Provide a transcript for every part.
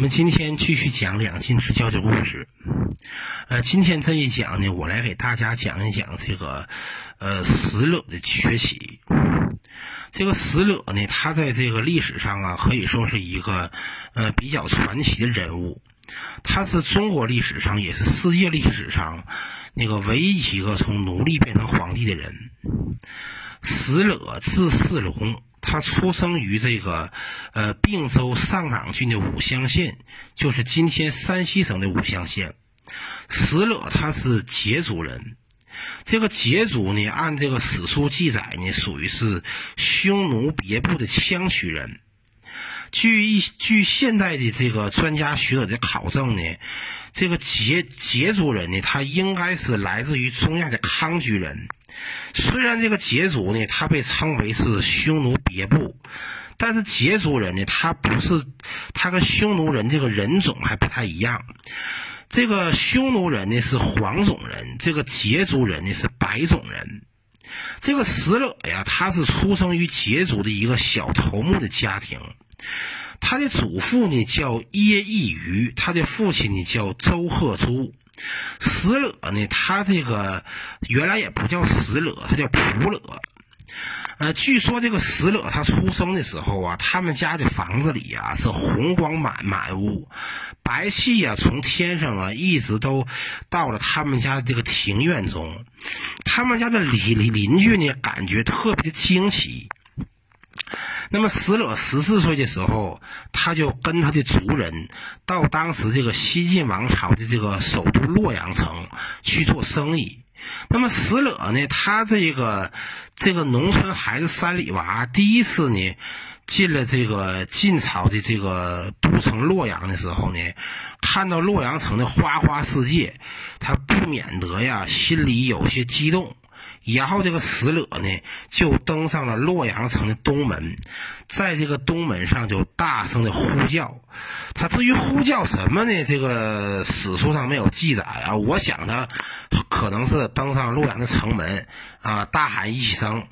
我们今天继续讲两晋之交的故事。呃，今天这一讲呢，我来给大家讲一讲这个呃石勒的崛起。这个石勒呢，他在这个历史上啊，可以说是一个呃比较传奇的人物。他是中国历史上，也是世界历史上那个唯一一个从奴隶变成皇帝的人。石勒字世龙。他出生于这个，呃，并州上党郡的武乡县，就是今天山西省的武乡县。石勒他是羯族人，这个羯族呢，按这个史书记载呢，属于是匈奴别部的羌曲人。据一据现代的这个专家学者的考证呢，这个羯羯族人呢，他应该是来自于中亚的康居人。虽然这个羯族呢，他被称为是匈奴别部，但是羯族人呢，他不是，他跟匈奴人这个人种还不太一样。这个匈奴人呢是黄种人，这个羯族人呢是白种人。这个石勒呀，他是出生于羯族的一个小头目的家庭，他的祖父呢叫耶义余，他的父亲呢叫周贺珠。石勒呢，他这个原来也不叫石勒，他叫普勒。呃，据说这个石勒他出生的时候啊，他们家的房子里啊是红光满满屋，白气啊从天上啊一直都到了他们家这个庭院中。他们家的邻邻邻居呢，感觉特别惊奇。那么石勒十四岁的时候，他就跟他的族人到当时这个西晋王朝的这个首都洛阳城去做生意。那么石勒呢，他这个这个农村孩子山里娃，第一次呢进了这个晋朝的这个都城洛阳的时候呢，看到洛阳城的花花世界，他不免得呀心里有些激动。然后这个石勒呢，就登上了洛阳城的东门，在这个东门上就大声的呼叫。他至于呼叫什么呢？这个史书上没有记载啊。我想他可能是登上洛阳的城门啊，大喊一声，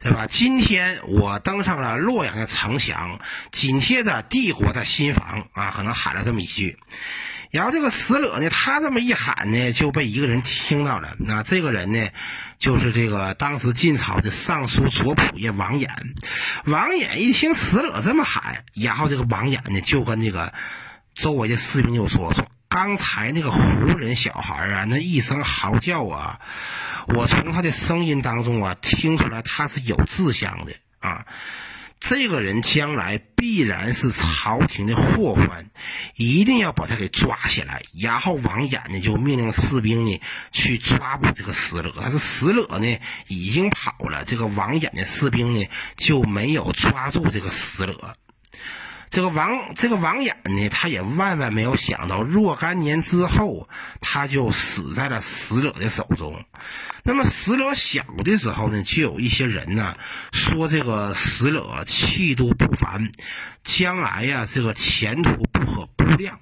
对吧？今天我登上了洛阳的城墙，紧贴着帝国的心房啊，可能喊了这么一句。然后这个死者呢，他这么一喊呢，就被一个人听到了。那这个人呢，就是这个当时晋朝的尚书左仆射王衍。王衍一听死者这么喊，然后这个王衍呢，就跟这个周围的士兵就说：“说刚才那个胡人小孩啊，那一声嚎叫啊，我从他的声音当中啊，听出来他是有志向的啊。”这个人将来必然是朝廷的祸患，一定要把他给抓起来。然后王衍呢就命令士兵呢去抓捕这个石勒，但是石勒呢已经跑了，这个王衍的士兵呢就没有抓住这个石勒。这个王这个王衍呢，他也万万没有想到，若干年之后，他就死在了死者的手中。那么死者小的时候呢，就有一些人呢说这个死者气度不凡，将来呀这个前途不可估量。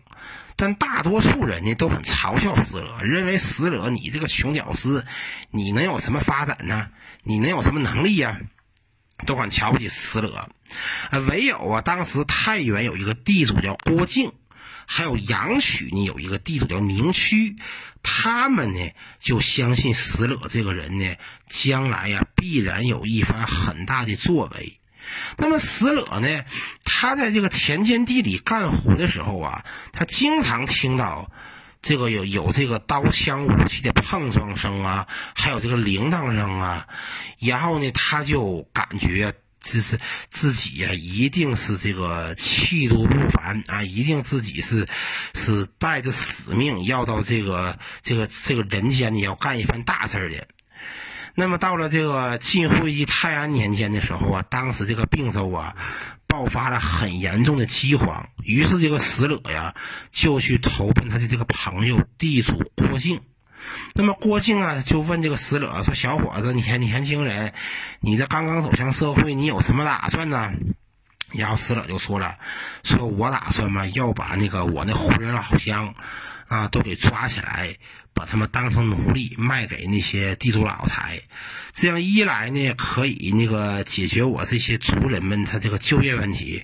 但大多数人呢都很嘲笑死者，认为死者你这个穷屌丝，你能有什么发展呢？你能有什么能力呀？都很瞧不起死者，啊唯有啊，当时太原有一个地主叫郭靖，还有阳曲呢有一个地主叫宁屈，他们呢就相信石勒这个人呢，将来呀必然有一番很大的作为。那么石勒呢，他在这个田间地里干活的时候啊，他经常听到。这个有有这个刀枪武器的碰撞声啊，还有这个铃铛声啊，然后呢，他就感觉这是自己呀，一定是这个气度不凡啊，一定自己是是带着使命要到这个这个这个人间呢，要干一番大事的。那么到了这个晋惠帝泰安年间的时候啊，当时这个并州啊。爆发了很严重的饥荒，于是这个石勒呀就去投奔他的这个朋友地主郭靖。那么郭靖啊就问这个死者说：“小伙子，你看年轻人，你这刚刚走向社会，你有什么打算呢？”然后死者就说了：“说我打算嘛要把那个我那胡人老乡啊都给抓起来。”把他们当成奴隶卖给那些地主老财，这样一来呢，可以那个解决我这些族人们他这个就业问题，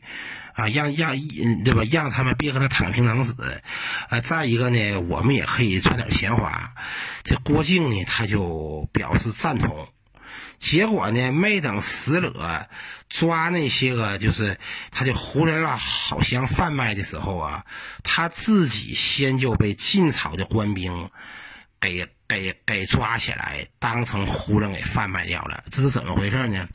啊，让让对吧？让他们别跟他躺平等死。啊，再一个呢，我们也可以赚点钱花。这郭靖呢，他就表示赞同。结果呢，没等石勒抓那些个就是他的胡人了好像贩卖的时候啊，他自己先就被晋朝的官兵给给给抓起来，当成胡人给贩卖掉了。这是怎么回事呢？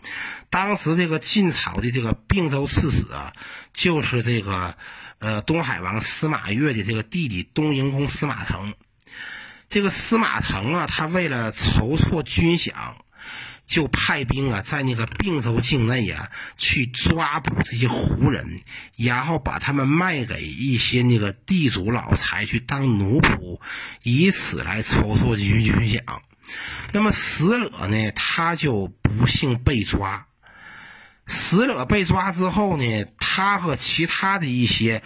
当时这个晋朝的这个并州刺史啊，就是这个呃东海王司马越的这个弟弟东营公司马腾。这个司马腾啊，他为了筹措军饷。就派兵啊，在那个并州境内啊，去抓捕这些胡人，然后把他们卖给一些那个地主老财去当奴仆，以此来筹措军军饷。那么死者呢，他就不幸被抓。死者被抓之后呢，他和其他的一些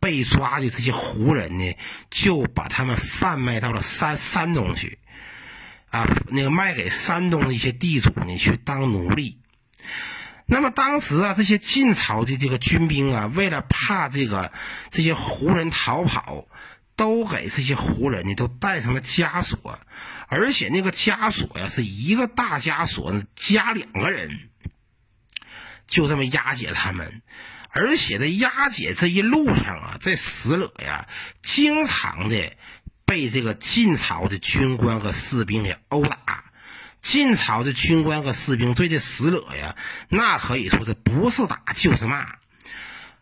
被抓的这些胡人呢，就把他们贩卖到了山山东去。啊，那个卖给山东的一些地主呢，去当奴隶。那么当时啊，这些晋朝的这个军兵啊，为了怕这个这些胡人逃跑，都给这些胡人呢都带上了枷锁，而且那个枷锁呀，是一个大枷锁加两个人，就这么押解他们。而且在押解这一路上啊，这死者呀，经常的。被这个晋朝的军官和士兵给殴打，晋朝的军官和士兵对这石勒呀，那可以说是不是打就是骂。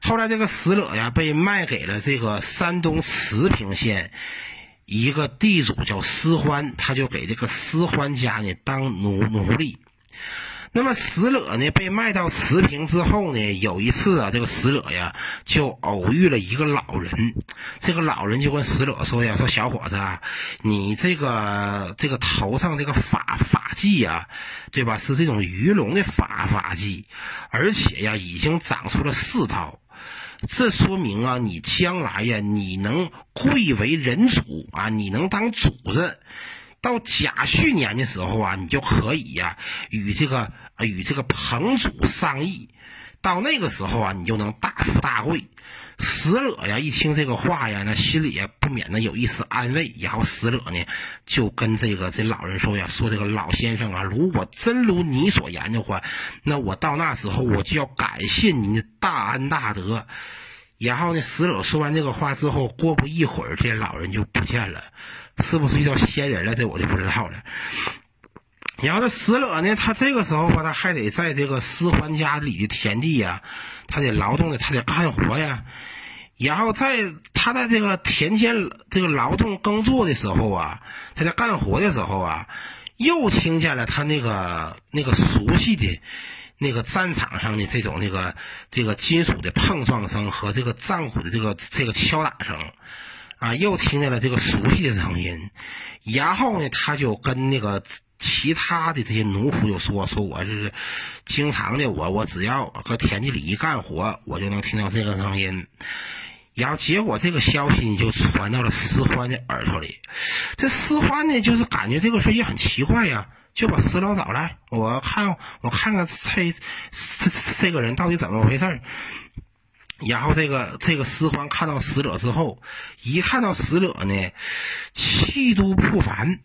后来这个石勒呀，被卖给了这个山东慈平县一个地主叫司欢，他就给这个司欢家呢当奴奴隶。那么死者呢被卖到慈平之后呢，有一次啊，这个死者呀就偶遇了一个老人，这个老人就跟死者说呀：“说小伙子，你这个这个头上这个发发髻呀，对吧？是这种鱼龙的发发髻，而且呀已经长出了四套，这说明啊你将来呀你能贵为人主啊，你能当主子。”到甲戌年的时候啊，你就可以呀，与这个啊与这个彭祖商议。到那个时候啊，你就能大富大贵。石勒呀，一听这个话呀，那心里也不免的有一丝安慰。然后石勒呢，就跟这个这老人说呀：“说这个老先生啊，如果真如你所言的话，那我到那时候我就要感谢您的大恩大德。”然后呢，石勒说完这个话之后，过不一会儿，这老人就不见了。是不是遇到仙人了？这我就不知道了。然后这石勒呢，他这个时候吧，他还得在这个施欢家里的田地呀，他得劳动的，他得干活呀。然后在他在这个田间这个劳动耕作的时候啊，他在干活的时候啊，又听见了他那个那个熟悉的那个战场上的这种那个这个金属的碰撞声和这个战鼓的这个这个敲打声。啊，又听见了这个熟悉的声音，然后呢，他就跟那个其他的这些奴仆就说：“说我是经常的，我我只要搁田地里一干活，我就能听到这个声音。”然后结果这个消息就传到了施欢的耳朵里。这施欢呢，就是感觉这个事也很奇怪呀，就把石老找来，我看我看看这这这个人到底怎么回事然后这个这个石欢看到死者之后，一看到死者呢，气度不凡，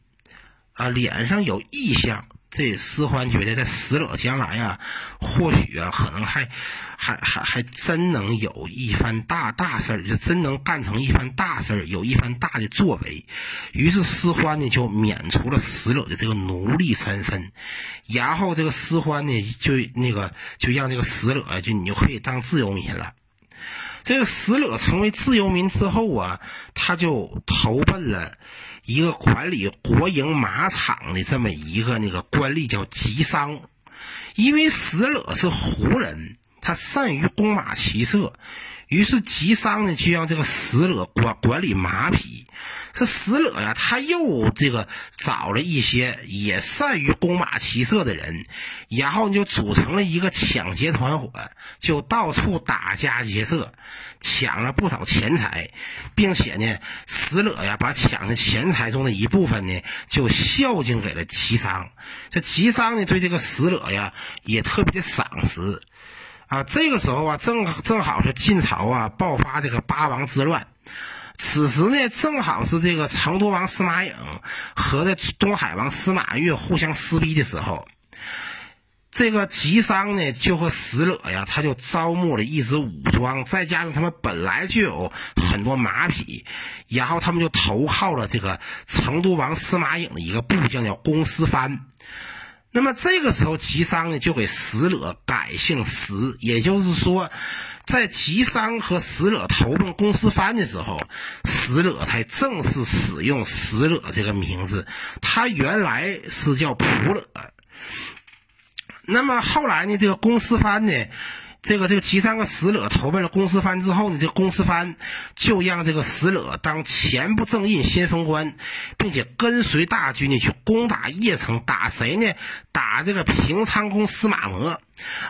啊，脸上有异象。这石欢觉得这死者将来啊，或许啊，可能还还还还真能有一番大大事儿，就真能干成一番大事儿，有一番大的作为。于是石欢呢，就免除了死者的这个奴隶身份，然后这个石欢呢，就那个就让这个死者就你就可以当自由民了。这个石勒成为自由民之后啊，他就投奔了一个管理国营马场的这么一个那个官吏，叫吉桑。因为石勒是胡人，他善于弓马骑射。于是吉桑呢，就让这个石勒管管理马匹。这石勒呀，他又这个找了一些也善于弓马骑射的人，然后就组成了一个抢劫团伙，就到处打家劫舍，抢了不少钱财，并且呢，石勒呀，把抢的钱财中的一部分呢，就孝敬给了吉桑。这吉桑呢，对这个石勒呀，也特别的赏识。啊，这个时候啊，正正好是晋朝啊爆发这个八王之乱。此时呢，正好是这个成都王司马颖和这东海王司马越互相撕逼的时候。这个吉商呢，就和石勒呀，他就招募了一支武装，再加上他们本来就有很多马匹，然后他们就投靠了这个成都王司马颖的一个部将叫公思藩。那么这个时候，吉商呢就给死者改姓石，也就是说，在吉商和死者投奔公思藩的时候，死者才正式使用死者这个名字，他原来是叫普勒。那么后来呢？这个公司藩呢，这个这个齐三个石勒投奔了公司藩之后呢，这个公司藩就让这个石勒当前部正印先锋官，并且跟随大军呢去攻打邺城，打谁呢？打这个平昌公司马模。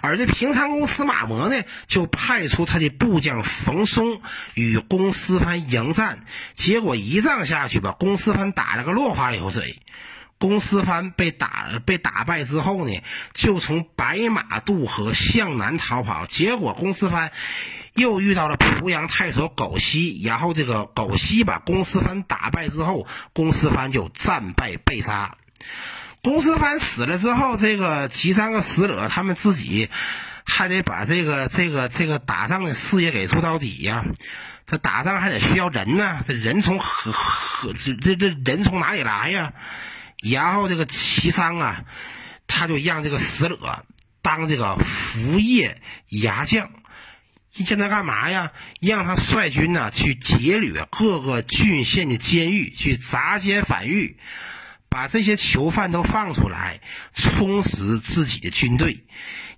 而这平昌公司马模呢，就派出他的部将冯松与公司藩迎战，结果一仗下去，把公司藩打了个落花流水。公司藩被打被打败之后呢，就从白马渡河向南逃跑。结果公司藩又遇到了濮阳太守苟西，然后这个苟西把公司藩打败之后，公司藩就战败被杀。公司藩死了之后，这个其三个死者他们自己还得把这个这个这个打仗的事业给做到底呀。这打仗还得需要人呢，这人从何何这这这人从哪里来呀？然后这个齐商啊，他就让这个死者当这个服业牙将，让他干嘛呀？让他率军呢去劫掠各个郡县的监狱，去砸监反狱，把这些囚犯都放出来，充实自己的军队。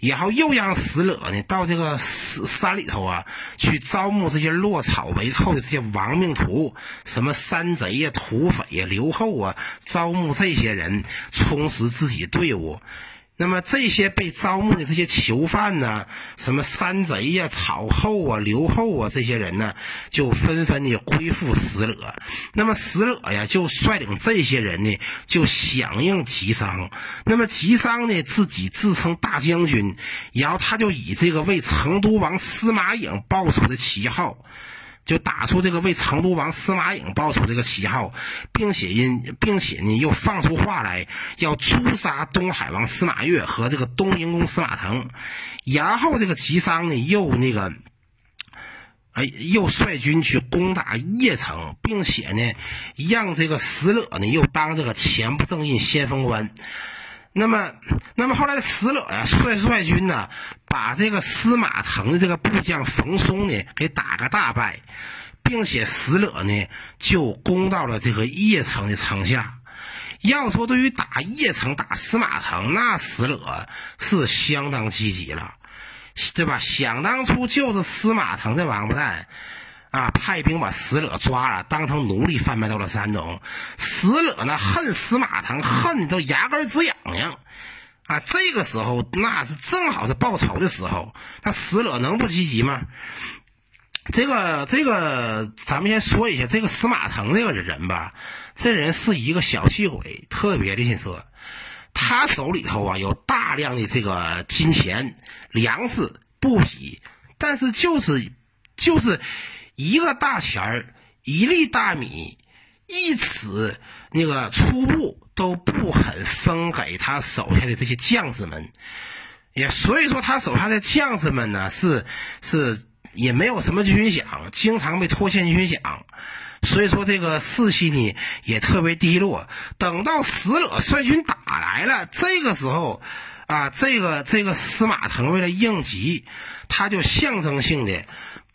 然后又让死者呢到这个山山里头啊，去招募这些落草为寇的这些亡命徒，什么山贼呀、土匪呀、流寇啊，招募这些人，充实自己队伍。那么这些被招募的这些囚犯呢，什么山贼呀、草后啊、留后啊，这些人呢，就纷纷的归附石勒。那么石勒呀，就率领这些人呢，就响应吉商。那么吉商呢，自己自称大将军，然后他就以这个为成都王司马颖报仇的旗号。就打出这个为成都王司马颖报仇这个旗号，并且因并且呢又放出话来要诛杀东海王司马越和这个东营公司马腾，然后这个吉商呢又那个，哎又率军去攻打邺城，并且呢让这个石勒呢又当这个前部正印先锋官。那么，那么后来石勒呀，率率军呢，把这个司马腾的这个部将冯松呢，给打个大败，并且石勒呢，就攻到了这个邺城的城下。要说对于打邺城、打司马腾，那石勒是相当积极了，对吧？想当初就是司马腾这王八蛋。啊！派兵把石勒抓了，当成奴隶贩卖到了山东。石勒呢，恨司马腾，恨的都牙根直痒痒。啊，这个时候那是正好是报仇的时候，那石勒能不积极吗？这个这个，咱们先说一下这个司马腾这个人吧。这人是一个小气鬼，特别的吝啬。他手里头啊有大量的这个金钱、粮食、布匹，但是就是就是。一个大钱儿，一粒大米，一尺那个粗布都不肯分给他手下的这些将士们，也所以说他手下的将士们呢是是也没有什么军饷，经常被拖欠军饷，所以说这个士气呢也特别低落。等到石勒率军打来了，这个时候啊，这个这个司马腾为了应急，他就象征性的。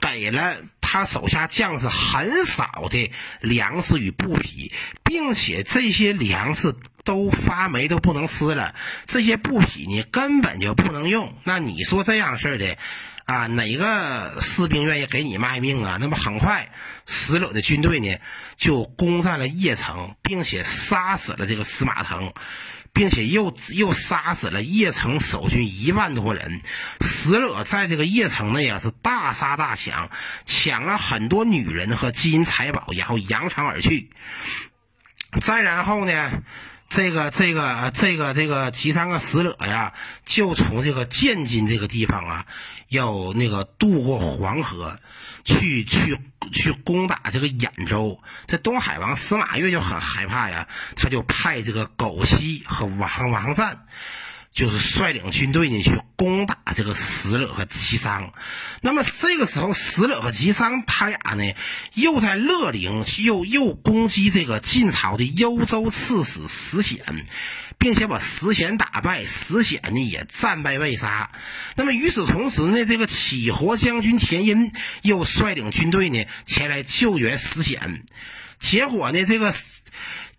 给了他手下将士很少的粮食与布匹，并且这些粮食都发霉都不能吃了，这些布匹呢根本就不能用。那你说这样式的，啊，哪个士兵愿意给你卖命啊？那么很快，石勒的军队呢就攻占了邺城，并且杀死了这个司马腾。并且又又杀死了邺城守军一万多人，石勒在这个邺城内啊是大杀大抢，抢了很多女人和金银财宝，然后扬长而去。再然后呢，这个这个这个这个吉桑和石勒呀，就从这个建津这个地方啊，要那个渡过黄河，去去去攻打这个兖州。这东海王司马越就很害怕呀，他就派这个苟西和王王赞。就是率领军队呢去攻打这个石勒和吉桑，那么这个时候石勒和吉桑他俩呢又在乐陵又又攻击这个晋朝的幽州刺史石显，并且把石显打败，石显呢也战败被杀。那么与此同时呢，这个启活将军田阴又率领军队呢前来救援石显，结果呢这个。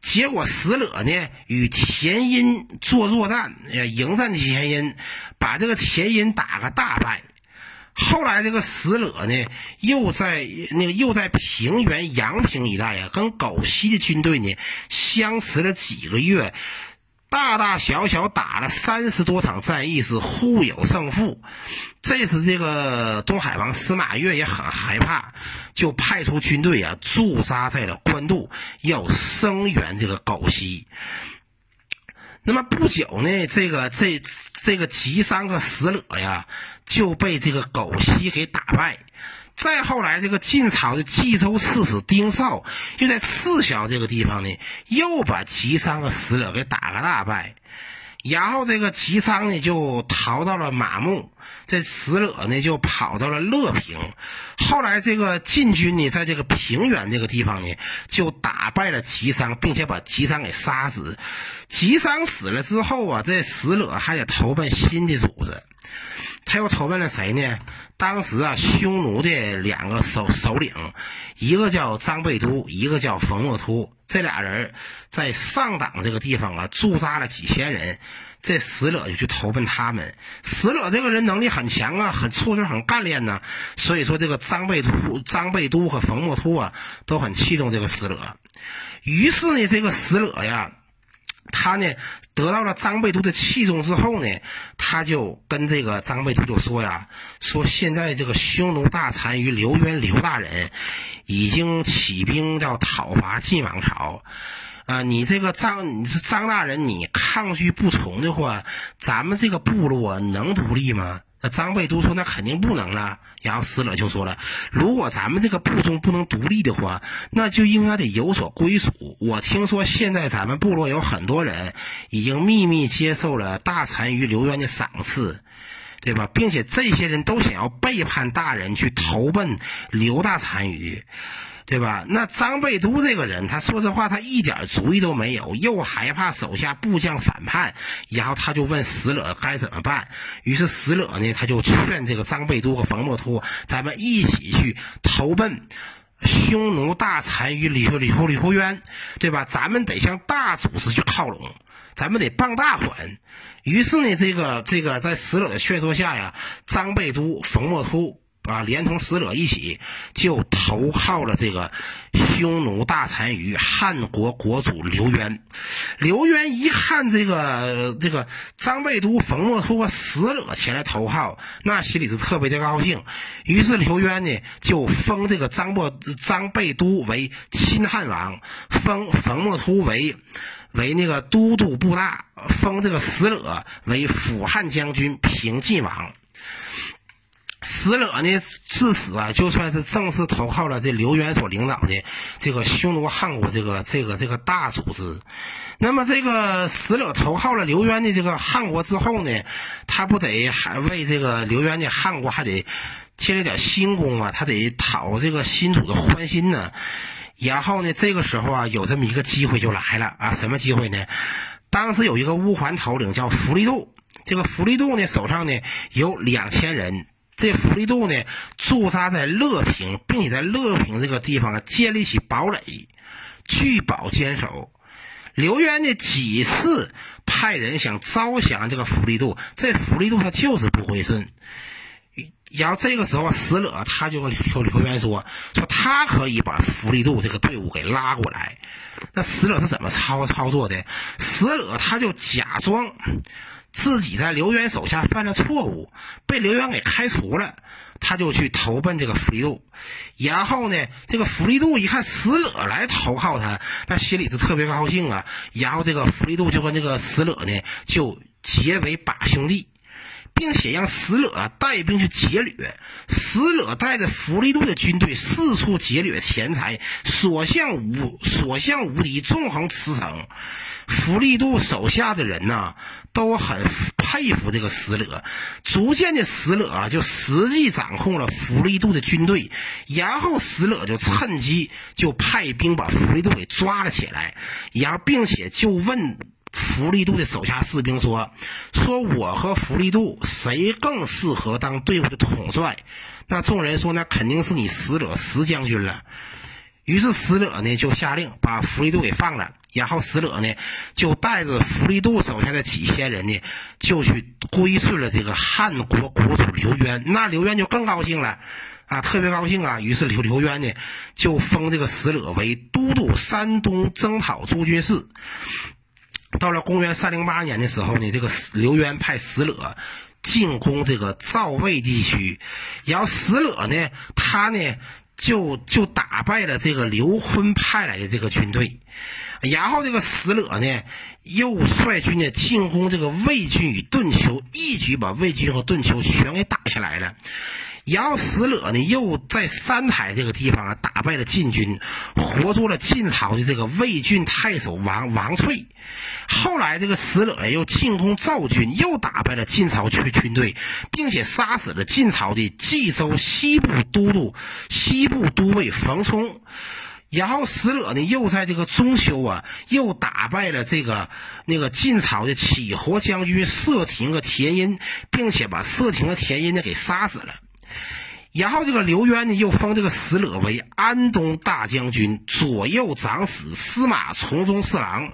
结果石勒呢与田阴做作战，迎战田阴，把这个田阴打个大败。后来这个石勒呢又在那个又在平原阳平一带啊，跟苟西的军队呢相持了几个月。大大小小打了三十多场战役，是互有胜负。这时，这个东海王司马越也很害怕，就派出军队啊驻扎在了官渡，要声援这个苟西。那么不久呢，这个这这个吉桑和石勒呀就被这个苟西给打败。再后来，这个晋朝的冀州刺史丁绍又在赤霄这个地方呢，又把吉商和石勒给打个大败。然后这个吉商呢就逃到了马木，这石勒呢就跑到了乐平。后来这个晋军呢在这个平原这个地方呢就打败了吉商，并且把吉商给杀死。吉商死了之后啊，这石勒还得投奔新的主子。他又投奔了谁呢？当时啊，匈奴的两个首首领，一个叫张贝都，一个叫冯莫突。这俩人在上党这个地方啊，驻扎了几千人。这石勒就去投奔他们。石勒这个人能力很强啊，很处事很干练呢。所以说，这个张贝都、张贝都和冯莫突啊，都很器重这个石勒。于是呢，这个石勒呀。他呢得到了张贝都的器重之后呢，他就跟这个张贝都就说呀：“说现在这个匈奴大单于刘渊刘大人已经起兵要讨伐晋王朝，啊，你这个张你是张大人，你抗拒不从的话，咱们这个部落能独立吗？”那张贝都说：“那肯定不能了。”然后死者就说了：“如果咱们这个部众不能独立的话，那就应该得有所归属。我听说现在咱们部落有很多人已经秘密接受了大单于刘渊的赏赐，对吧？并且这些人都想要背叛大人，去投奔刘大单于。”对吧？那张贝都这个人，他说实话，他一点主意都没有，又害怕手下部将反叛，然后他就问死者该怎么办。于是死者呢，他就劝这个张贝都和冯莫突，咱们一起去投奔匈奴大单于刘刘刘渊，对吧？咱们得向大组织去靠拢，咱们得傍大款。于是呢，这个这个在死者的劝说下呀，张贝都、冯莫突。啊，连同使者一起就投靠了这个匈奴大单于汉国国主刘渊。刘渊一看这个这个张贝都、冯莫突、使者前来投靠，那心里是特别的高兴。于是刘渊呢就封这个张莫张贝都为亲汉王，封冯莫突为为那个都督部大，封这个使者为辅汉将军、平晋王。石勒呢，至此啊，就算是正式投靠了这刘渊所领导的这个匈奴汉国这个这个这个大组织。那么，这个石勒投靠了刘渊的这个汉国之后呢，他不得还为这个刘渊的汉国还得建立点新功啊？他得讨这个新主的欢心呢。然后呢，这个时候啊，有这么一个机会就来了啊，什么机会呢？当时有一个乌桓头领叫弗利度，这个弗利度呢，手上呢有两千人。这弗利度呢，驻扎在乐平，并且在乐平这个地方建立起堡垒，据保坚守。刘渊呢几次派人想招降这个弗利度，这弗利度他就是不回顺。然后这个时候，石勒他就跟刘刘渊说：“说他可以把弗利度这个队伍给拉过来。”那石勒是怎么操操作的？石勒他就假装。自己在刘渊手下犯了错误，被刘渊给开除了，他就去投奔这个福利度。然后呢，这个福利度一看石勒来投靠他，那心里是特别高兴啊。然后这个福利度就跟这个石勒呢就结为把兄弟。并且让石勒带兵去劫掠，石勒带着福利度的军队四处劫掠钱财，所向无所向无敌，纵横驰骋。弗利度手下的人呢，都很佩服这个石勒。逐渐的，石勒啊就实际掌控了弗利度的军队，然后石勒就趁机就派兵把弗利度给抓了起来，然后并且就问。弗利度的手下士兵说：“说我和弗利度谁更适合当队伍的统帅？”那众人说：“那肯定是你石勒石将军了。”于是石勒呢就下令把弗利度给放了，然后石勒呢就带着弗利度手下的几千人呢就去归顺了这个汉国国主刘渊。那刘渊就更高兴了啊，特别高兴啊！于是刘刘渊呢就封这个石勒为都督山东征讨诸军事。到了公元三零八年的时候呢，这个刘渊派石勒进攻这个赵魏地区，然后石勒呢，他呢就就打败了这个刘坤派来的这个军队，然后这个石勒呢又率军呢进攻这个魏军与顿丘，一举把魏军和顿丘全给打下来了。然后石勒呢，又在三台这个地方啊打败了晋军，活捉了晋朝的这个魏郡太守王王翠。后来这个石勒又进攻赵军，又打败了晋朝军军队，并且杀死了晋朝的冀州西部都督、西部都尉冯冲。然后石勒呢，又在这个中秋啊，又打败了这个那个晋朝的乞活将军射亭和田阴，并且把射亭和田阴呢给杀死了。然后这个刘渊呢，又封这个石勒为安东大将军、左右长史、司马从中侍郎。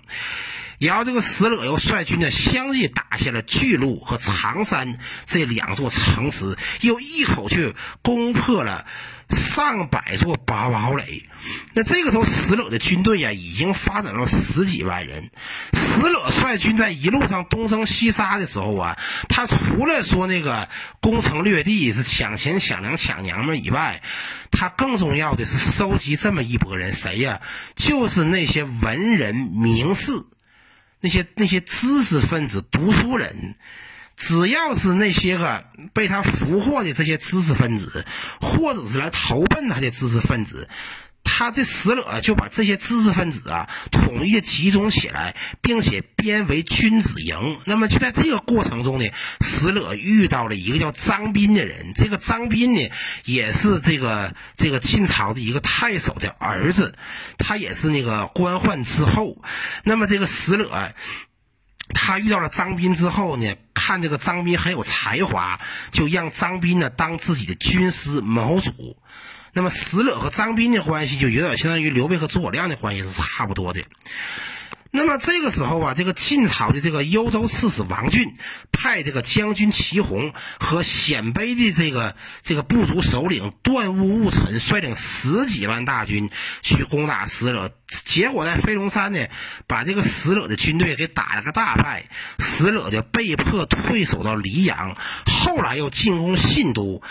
然后这个石勒又率军呢，相继打下了巨鹿和常山这两座城池，又一口气攻破了。上百座堡堡垒，那这个时候石勒的军队呀，已经发展了十几万人。石勒率军在一路上东征西杀的时候啊，他除了说那个攻城略地是抢钱抢粮抢娘们以外，他更重要的是收集这么一拨人，谁呀？就是那些文人名士，那些那些知识分子、读书人。只要是那些个被他俘获的这些知识分子，或者是来投奔他的知识分子，他这石勒就把这些知识分子啊统一的集中起来，并且编为君子营。那么就在这个过程中呢，石勒遇到了一个叫张斌的人。这个张斌呢，也是这个这个晋朝的一个太守的儿子，他也是那个官宦之后。那么这个石勒。他遇到了张斌之后呢，看这个张斌很有才华，就让张斌呢当自己的军师谋主。那么石勒和张斌的关系就有点相当于刘备和诸葛亮的关系是差不多的。那么这个时候啊，这个晋朝的这个幽州刺史王浚派这个将军齐洪和鲜卑的这个这个部族首领段务务臣率领十几万大军去攻打石勒，结果在飞龙山呢，把这个石勒的军队给打了个大败，石勒就被迫退守到黎阳，后来又进攻信都，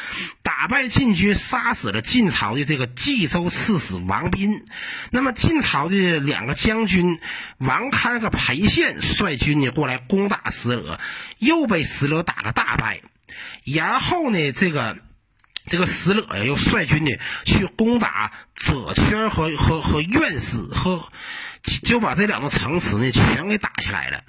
打败晋军，杀死了晋朝的这个冀州刺史王斌。那么晋朝的两个将军王。堪和裴宪率军呢过来攻打石勒，又被石勒打个大败。然后呢，这个这个石勒呀又率军呢去攻打左圈和和和院士和。就把这两个城池呢全给打下来了，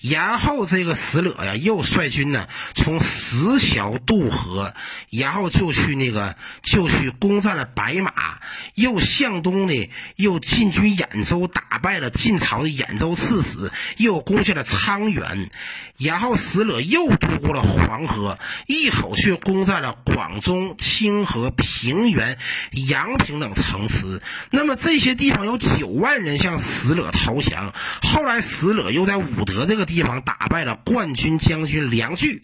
然后这个石勒呀又率军呢从石桥渡河，然后就去那个就去攻占了白马，又向东呢又进军兖州，打败了晋朝的兖州刺史，又攻下了沧源，然后石勒又渡过了黄河，一口气攻占了广中、清河、平原、阳平等城城池。那么这些地方有九万人向。石勒投降，后来石勒又在武德这个地方打败了冠军将军梁据，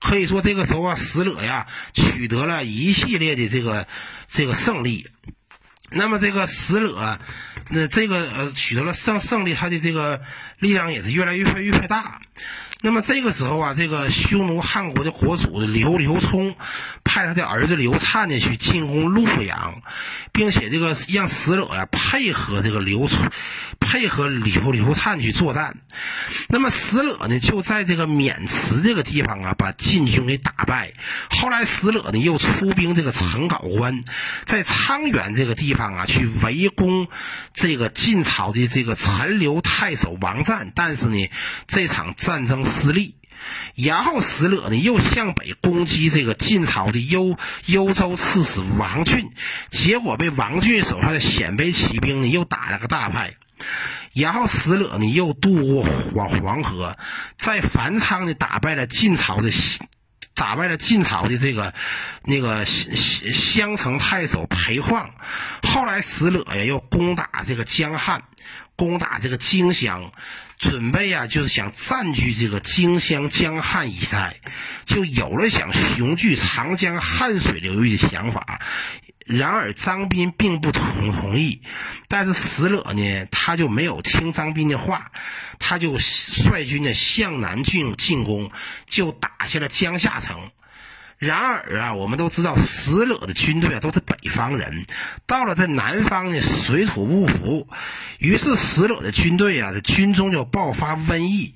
可以说这个时候啊，石勒呀取得了一系列的这个这个胜利。那么这个石勒那这个呃取得了胜胜利，他的这个力量也是越来越越越大。那么这个时候啊，这个匈奴汉国的国主刘刘聪派他的儿子刘灿呢去进攻洛阳，并且这个让石勒呀配合这个刘聪，配合刘刘灿去作战。那么石勒呢就在这个渑池这个地方啊把晋军给打败。后来石勒呢又出兵这个陈皋关，在沧源这个地方啊去围攻这个晋朝的这个陈留太守王赞，但是呢这场战争。失利，然后石勒呢又向北攻击这个晋朝的幽幽州刺史王浚，结果被王浚手下的鲜卑骑兵呢又打了个大败，然后石勒呢又渡过黄黄河，在繁昌呢打败了晋朝的打败了晋朝的这个那个襄城太守裴晃，后来石勒呀又攻打这个江汉，攻打这个荆襄。准备啊，就是想占据这个荆襄江汉一带，就有了想雄踞长江汉水流域的想法。然而张斌并不同同意，但是石勒呢，他就没有听张斌的话，他就率军呢向南进进攻，就打下了江夏城。然而啊，我们都知道石勒的军队啊都是北方人，到了这南方呢，水土不服，于是石勒的军队啊，这军中就爆发瘟疫。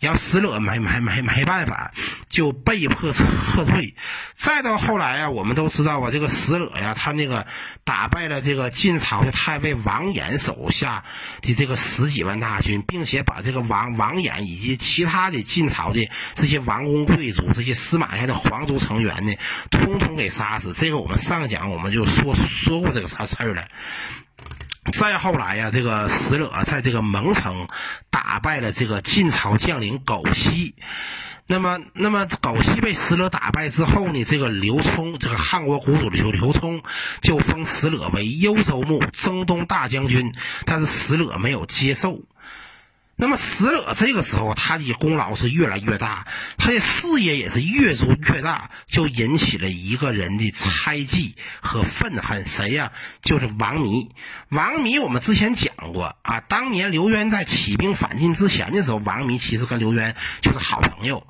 要石勒没没没没办法，就被迫撤退。再到后来啊，我们都知道啊，这个石勒呀，他那个打败了这个晋朝的太尉王衍手下的这个十几万大军，并且把这个王王衍以及其他的晋朝的这些王公贵族、这些司马家的皇族成员呢，通通给杀死。这个我们上讲我们就说说过这个啥事儿了。再后来呀，这个石勒在这个蒙城打败了这个晋朝将领苟西。那么，那么苟西被石勒打败之后呢，这个刘聪，这个汉国国主刘刘聪就封石勒为幽州牧、征东大将军，但是石勒没有接受。那么石勒这个时候，他的功劳是越来越大，他的事业也是越做越大，就引起了一个人的猜忌和愤恨。谁呀？就是王弥。王弥，我们之前讲过啊，当年刘渊在起兵反晋之前的时候，王弥其实跟刘渊就是好朋友。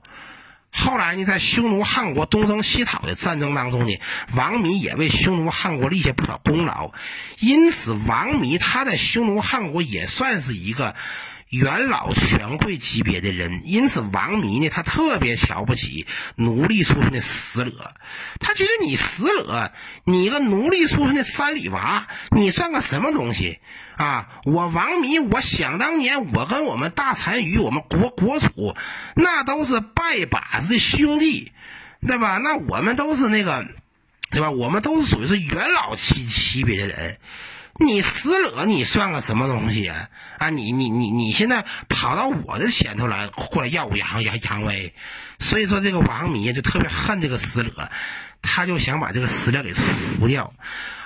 后来呢，在匈奴汉国东征西讨的战争当中呢，王弥也为匈奴汉国立下不少功劳，因此王弥他在匈奴汉国也算是一个。元老权贵级别的人，因此王弥呢，他特别瞧不起奴隶出身的死者，他觉得你死者，你个奴隶出身的山里娃，你算个什么东西啊？我王弥，我想当年，我跟我们大单于，我们国国主，那都是拜把子的兄弟，对吧？那我们都是那个，对吧？我们都是属于是元老级级别的人。你死了，你算个什么东西啊？啊，你你你你现在跑到我的前头来，过来耀武扬扬扬威，所以说这个王弥就特别恨这个死了，他就想把这个石勒给除掉。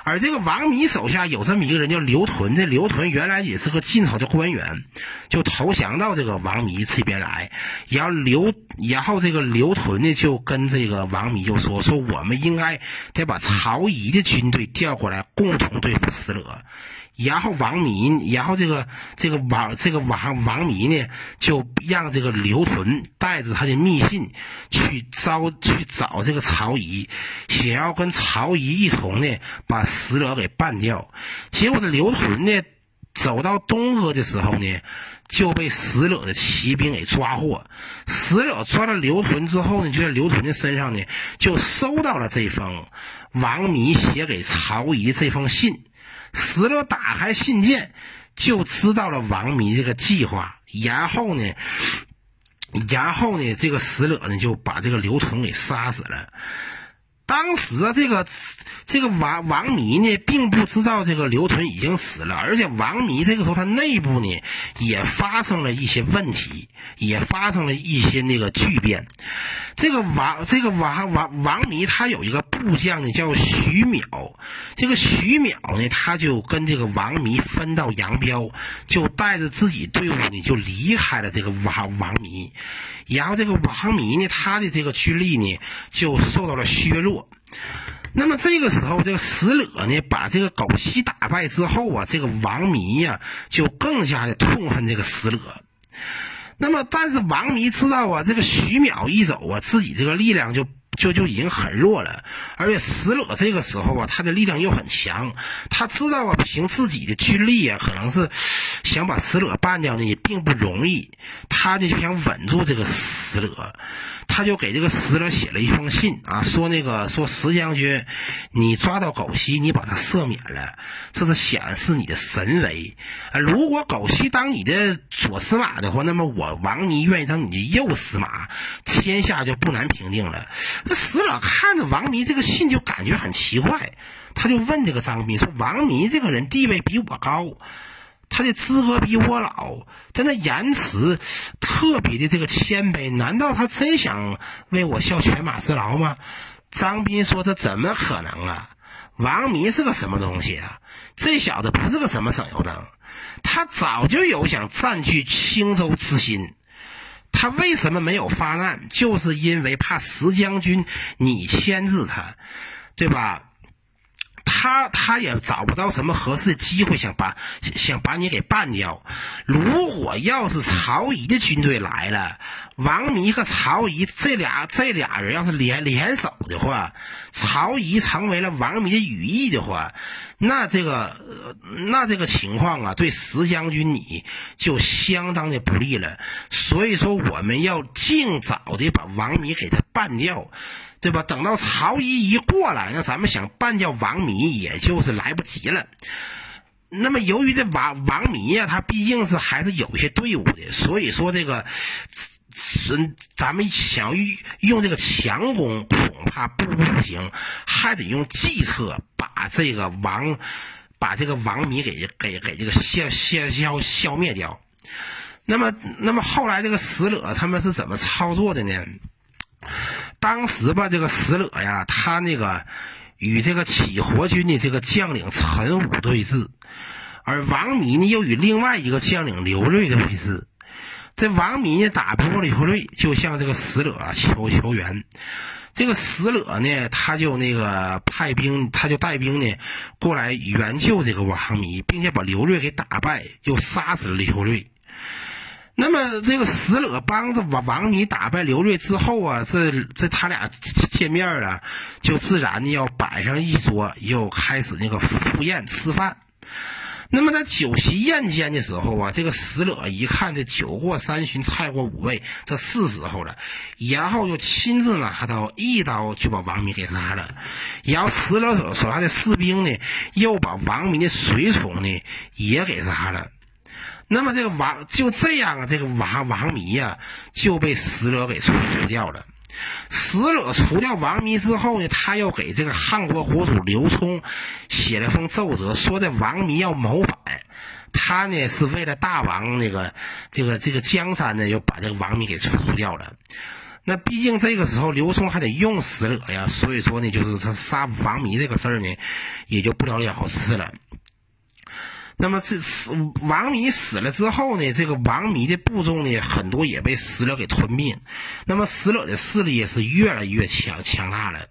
而这个王弥手下有这么一个人叫刘屯，这刘屯原来也是个晋朝的官员，就投降到这个王弥这边来。然后刘，然后这个刘屯呢就跟这个王弥就说：“说我们应该得把曹仪的军队调过来，共同对付石勒。”然后王弥，然后这个这个王这个王王弥呢，就让这个刘屯带着他的密信去招去找这个曹仪，想要跟曹仪一同呢把石勒给办掉。结果这刘屯呢走到东阿的时候呢，就被石勒的骑兵给抓获。石勒抓了刘屯之后呢，就在刘屯的身上呢就收到了这封王弥写给曹仪这封信。死者打开信件，就知道了王迷这个计划。然后呢，然后呢，这个死者呢就把这个刘屯给杀死了。当时啊，这个。这个王王弥呢，并不知道这个刘屯已经死了，而且王弥这个时候他内部呢也发生了一些问题，也发生了一些那个巨变。这个王这个王王王弥他有一个部将呢叫徐淼，这个徐淼呢他就跟这个王弥分道扬镳，就带着自己队伍呢就离开了这个王王弥，然后这个王弥呢他的这个军力呢就受到了削弱。那么这个时候，这个石勒呢，把这个狗西打败之后啊，这个王弥呀，就更加的痛恨这个石勒。那么，但是王弥知道啊，这个徐淼一走啊，自己这个力量就。就就已经很弱了，而且石勒这个时候啊，他的力量又很强，他知道啊，凭自己的军力啊，可能是想把石勒办掉呢，也并不容易。他呢就想稳住这个石勒。他就给这个石勒写了一封信啊，说那个说石将军，你抓到狗西，你把他赦免了，这是显示你的神威啊。如果狗西当你的左司马的话，那么我王弥愿意当你的右司马，天下就不难平定了。那石勒看着王弥这个信就感觉很奇怪，他就问这个张斌说：“王弥这个人地位比我高。”他的资格比我老，他那言辞特别的这个谦卑，难道他真想为我效犬马之劳吗？张斌说：“这怎么可能啊？王弥是个什么东西啊？这小子不是个什么省油灯，他早就有想占据青州之心。他为什么没有发难？就是因为怕石将军你牵制他，对吧？”他他也找不到什么合适的机会，想把想把你给办掉。如果要是曹仪的军队来了，王弥和曹仪这俩这俩人要是联联手的话，曹仪成为了王弥的羽翼的话，那这个那这个情况啊，对石将军你就相当的不利了。所以说，我们要尽早的把王弥给他办掉。对吧？等到曹一一过来，那咱们想办掉王弥，也就是来不及了。那么，由于这王王弥呀，他毕竟是还是有一些队伍的，所以说这个，是咱们想用用这个强攻，恐怕不不行，还得用计策把这个王，把这个王弥给给给这个消消消消灭掉。那么，那么后来这个石勒他们是怎么操作的呢？当时吧，这个石勒呀，他那个与这个起活军的这个将领陈武对峙，而王弥呢又与另外一个将领刘瑞对峙。这王弥呢打不过刘瑞，就向这个石勒求求援。这个石勒呢，他就那个派兵，他就带兵呢过来援救这个王弥，并且把刘瑞给打败，又杀死了刘瑞。那么这个石勒帮着王王弥打败刘瑞之后啊，这这他俩见面了，就自然的要摆上一桌，又开始那个赴宴吃饭。那么在酒席宴间的时候啊，这个石勒一看这酒过三巡，菜过五味，这是时候了，然后就亲自拿刀一刀就把王弥给杀了。然后石勒手手下的士兵呢，又把王弥的随从呢也给杀了。那么这个王就这样啊，这个王王弥呀就被石勒给除掉了。石勒除掉王弥之后呢，他又给这个汉国国主刘聪写了封奏折，说这王弥要谋反，他呢是为了大王那个这个这个江山呢，就把这个王弥给除掉了。那毕竟这个时候刘聪还得用石勒呀，所以说呢，就是他杀王弥这个事儿呢，也就不了了之了。那么这死王弥死了之后呢，这个王弥的部众呢，很多也被石勒给吞并。那么石勒的势力也是越来越强强大了。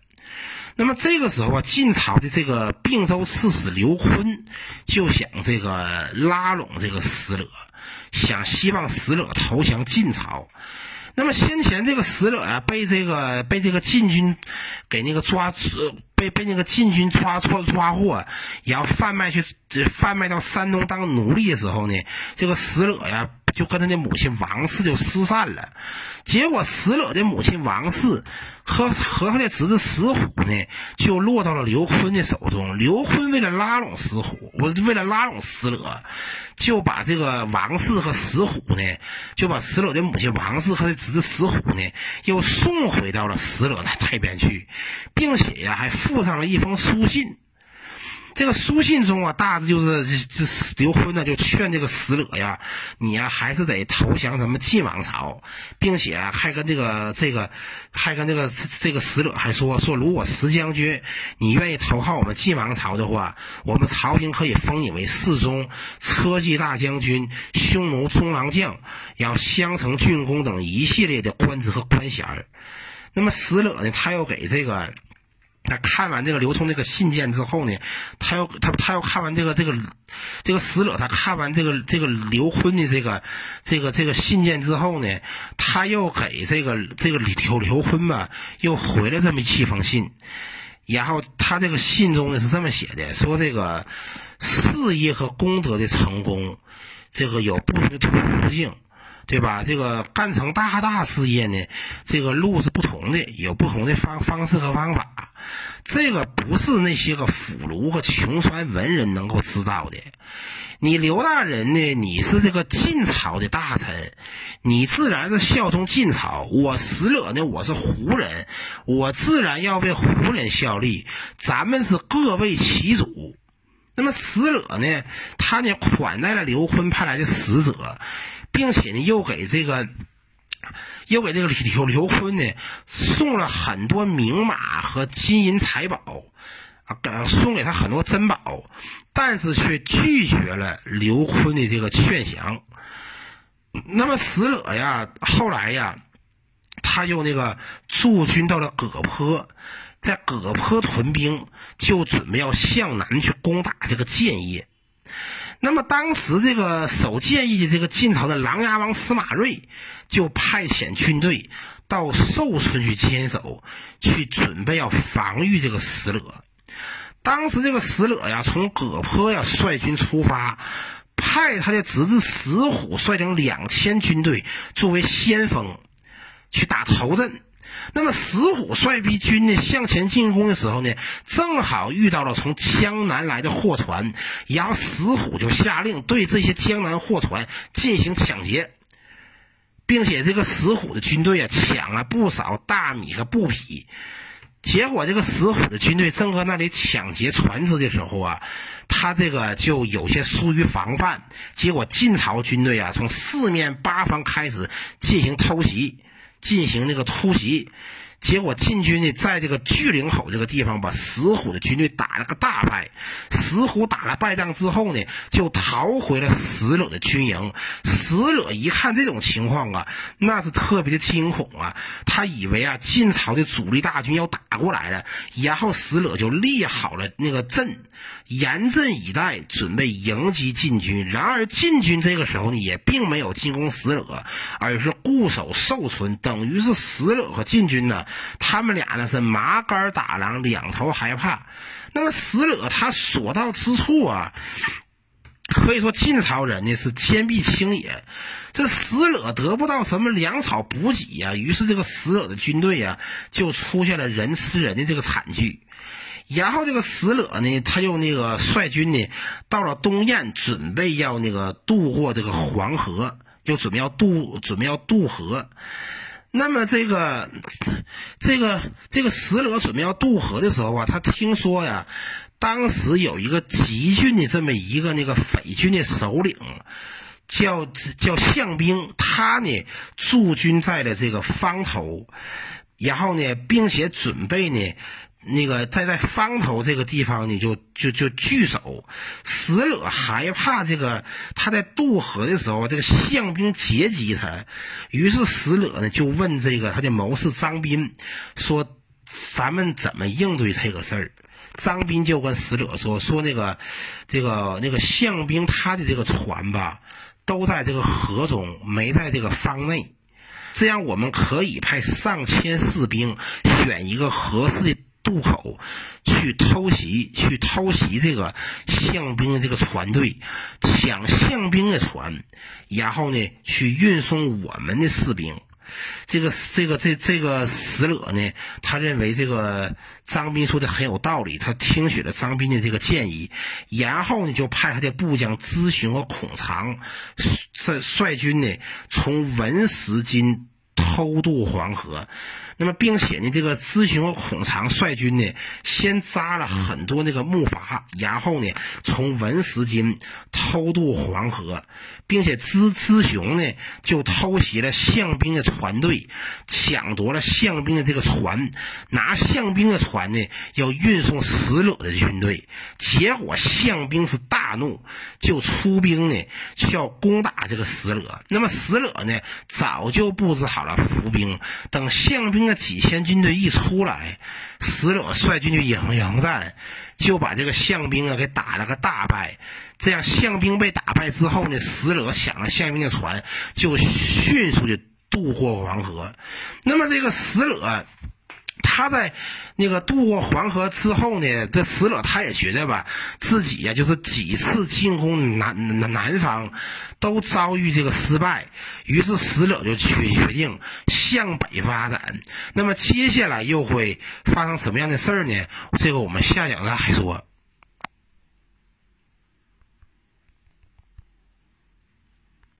那么这个时候啊，晋朝的这个并州刺史刘琨就想这个拉拢这个石勒，想希望石勒投降晋朝。那么先前这个石勒啊，被这个被这个晋军给那个抓被被那个禁军抓错抓获，然后贩卖去贩卖到山东当奴隶的时候呢，这个死者呀。就跟他的母亲王氏就失散了，结果石勒的母亲王氏和和他的侄子石虎呢，就落到了刘坤的手中。刘坤为了拉拢石虎，我为了拉拢石勒，就把这个王氏和石虎呢，就把石勒的母亲王氏和他侄子石虎呢，又送回到了石勒那那边去，并且呀，还附上了一封书信。这个书信中啊，大致就是这这刘琨呢就劝这个石勒呀，你呀还是得投降咱们晋王朝，并且还跟这个这个还跟这个这个石勒还说说，如果石将军你愿意投靠我们晋王朝的话，我们朝廷可以封你为侍中、车骑大将军、匈奴中郎将，然后襄城郡公等一系列的官职和官衔那么石勒呢，他又给这个。他看完这个刘聪这个信件之后呢，他要他他要看完这个这个这个死者，他看完这个这个刘坤的这个这个这个信件之后呢，他又给这个这个刘刘坤吧，又回了这么一封信。然后他这个信中呢是这么写的：说这个事业和功德的成功，这个有不同的途径。对吧？这个干成大大事业呢，这个路是不同的，有不同的方方式和方法。这个不是那些个腐儒和穷酸文人能够知道的。你刘大人呢，你是这个晋朝的大臣，你自然是效忠晋朝。我石勒呢，我是胡人，我自然要为胡人效力。咱们是各为其主。那么石勒呢，他呢款待了刘坤派来的使者。并且呢，又给这个，又给这个刘刘坤呢送了很多名马和金银财宝，啊，给送给他很多珍宝，但是却拒绝了刘坤的这个劝降。那么石勒呀，后来呀，他又那个驻军到了葛坡，在葛坡屯兵，就准备要向南去攻打这个建业。那么当时这个守建议的这个晋朝的琅琊王司马睿，就派遣军队到寿春去坚守，去准备要防御这个石勒。当时这个石勒呀，从葛坡呀率军出发，派他的侄子石虎率领两千军队作为先锋，去打头阵。那么石虎率兵军呢向前进攻的时候呢，正好遇到了从江南来的货船，然后石虎就下令对这些江南货船进行抢劫，并且这个石虎的军队啊抢了不少大米和布匹。结果这个石虎的军队正搁那里抢劫船只的时候啊，他这个就有些疏于防范，结果晋朝军队啊从四面八方开始进行偷袭。进行那个突袭，结果晋军呢，在这个巨灵口这个地方把石虎的军队打了个大败。石虎打了败仗之后呢，就逃回了石勒的军营。石勒一看这种情况啊，那是特别的惊恐啊，他以为啊晋朝的主力大军要打过来了，然后石勒就立好了那个阵。严阵以待，准备迎击晋军。然而，晋军这个时候呢，也并没有进攻石勒，而是固守寿春，等于是石勒和晋军呢，他们俩呢是麻杆打狼，两头害怕。那么，石勒他所到之处啊，可以说晋朝人呢是坚壁清野。这石勒得不到什么粮草补给呀，于是这个石勒的军队呀，就出现了人吃人的这个惨剧。然后这个石勒呢，他又那个率军呢，到了东燕，准备要那个渡过这个黄河，又准备要渡，准备要渡河。那么这个，这个，这个石勒准备要渡河的时候啊，他听说呀，当时有一个集郡的这么一个那个匪军的首领，叫叫项兵，他呢驻军在了这个方头，然后呢，并且准备呢。那个在在方头这个地方呢，就就就据守。石勒害怕这个他在渡河的时候，这个项兵截击他，于是石勒呢就问这个他的谋士张斌说：“咱们怎么应对这个事儿？”张斌就跟石勒说：“说那个这个那个项兵他的这个船吧，都在这个河中，没在这个方内。这样我们可以派上千士兵，选一个合适的。”渡口去偷袭，去偷袭这个象兵的这个船队，抢象兵的船，然后呢，去运送我们的士兵。这个这个这这个石勒呢，他认为这个张斌说的很有道理，他听取了张斌的这个建议，然后呢，就派他的部将咨询和孔常率率军呢，从文石津偷渡黄河。那么，并且呢，这个咨询和孔常率军呢，先扎了很多那个木筏，然后呢，从文石津偷渡黄河，并且咨咨雄呢就偷袭了项兵的船队，抢夺了项兵的这个船，拿项兵的船呢要运送石勒的军队，结果项兵是大怒，就出兵呢，要攻打这个石勒。那么石勒呢，早就布置好了伏兵。等项兵那几千军队一出来，石勒率军就迎迎战，就把这个项兵啊给打了个大败。这样项兵被打败之后呢，石勒抢了项兵的船，就迅速的渡过黄河。那么这个石勒。他在那个渡过黄河之后呢，这死者他也觉得吧，自己呀就是几次进攻南南方都遭遇这个失败，于是死者就决决定向北发展。那么接下来又会发生什么样的事儿呢？这个我们下讲再还说。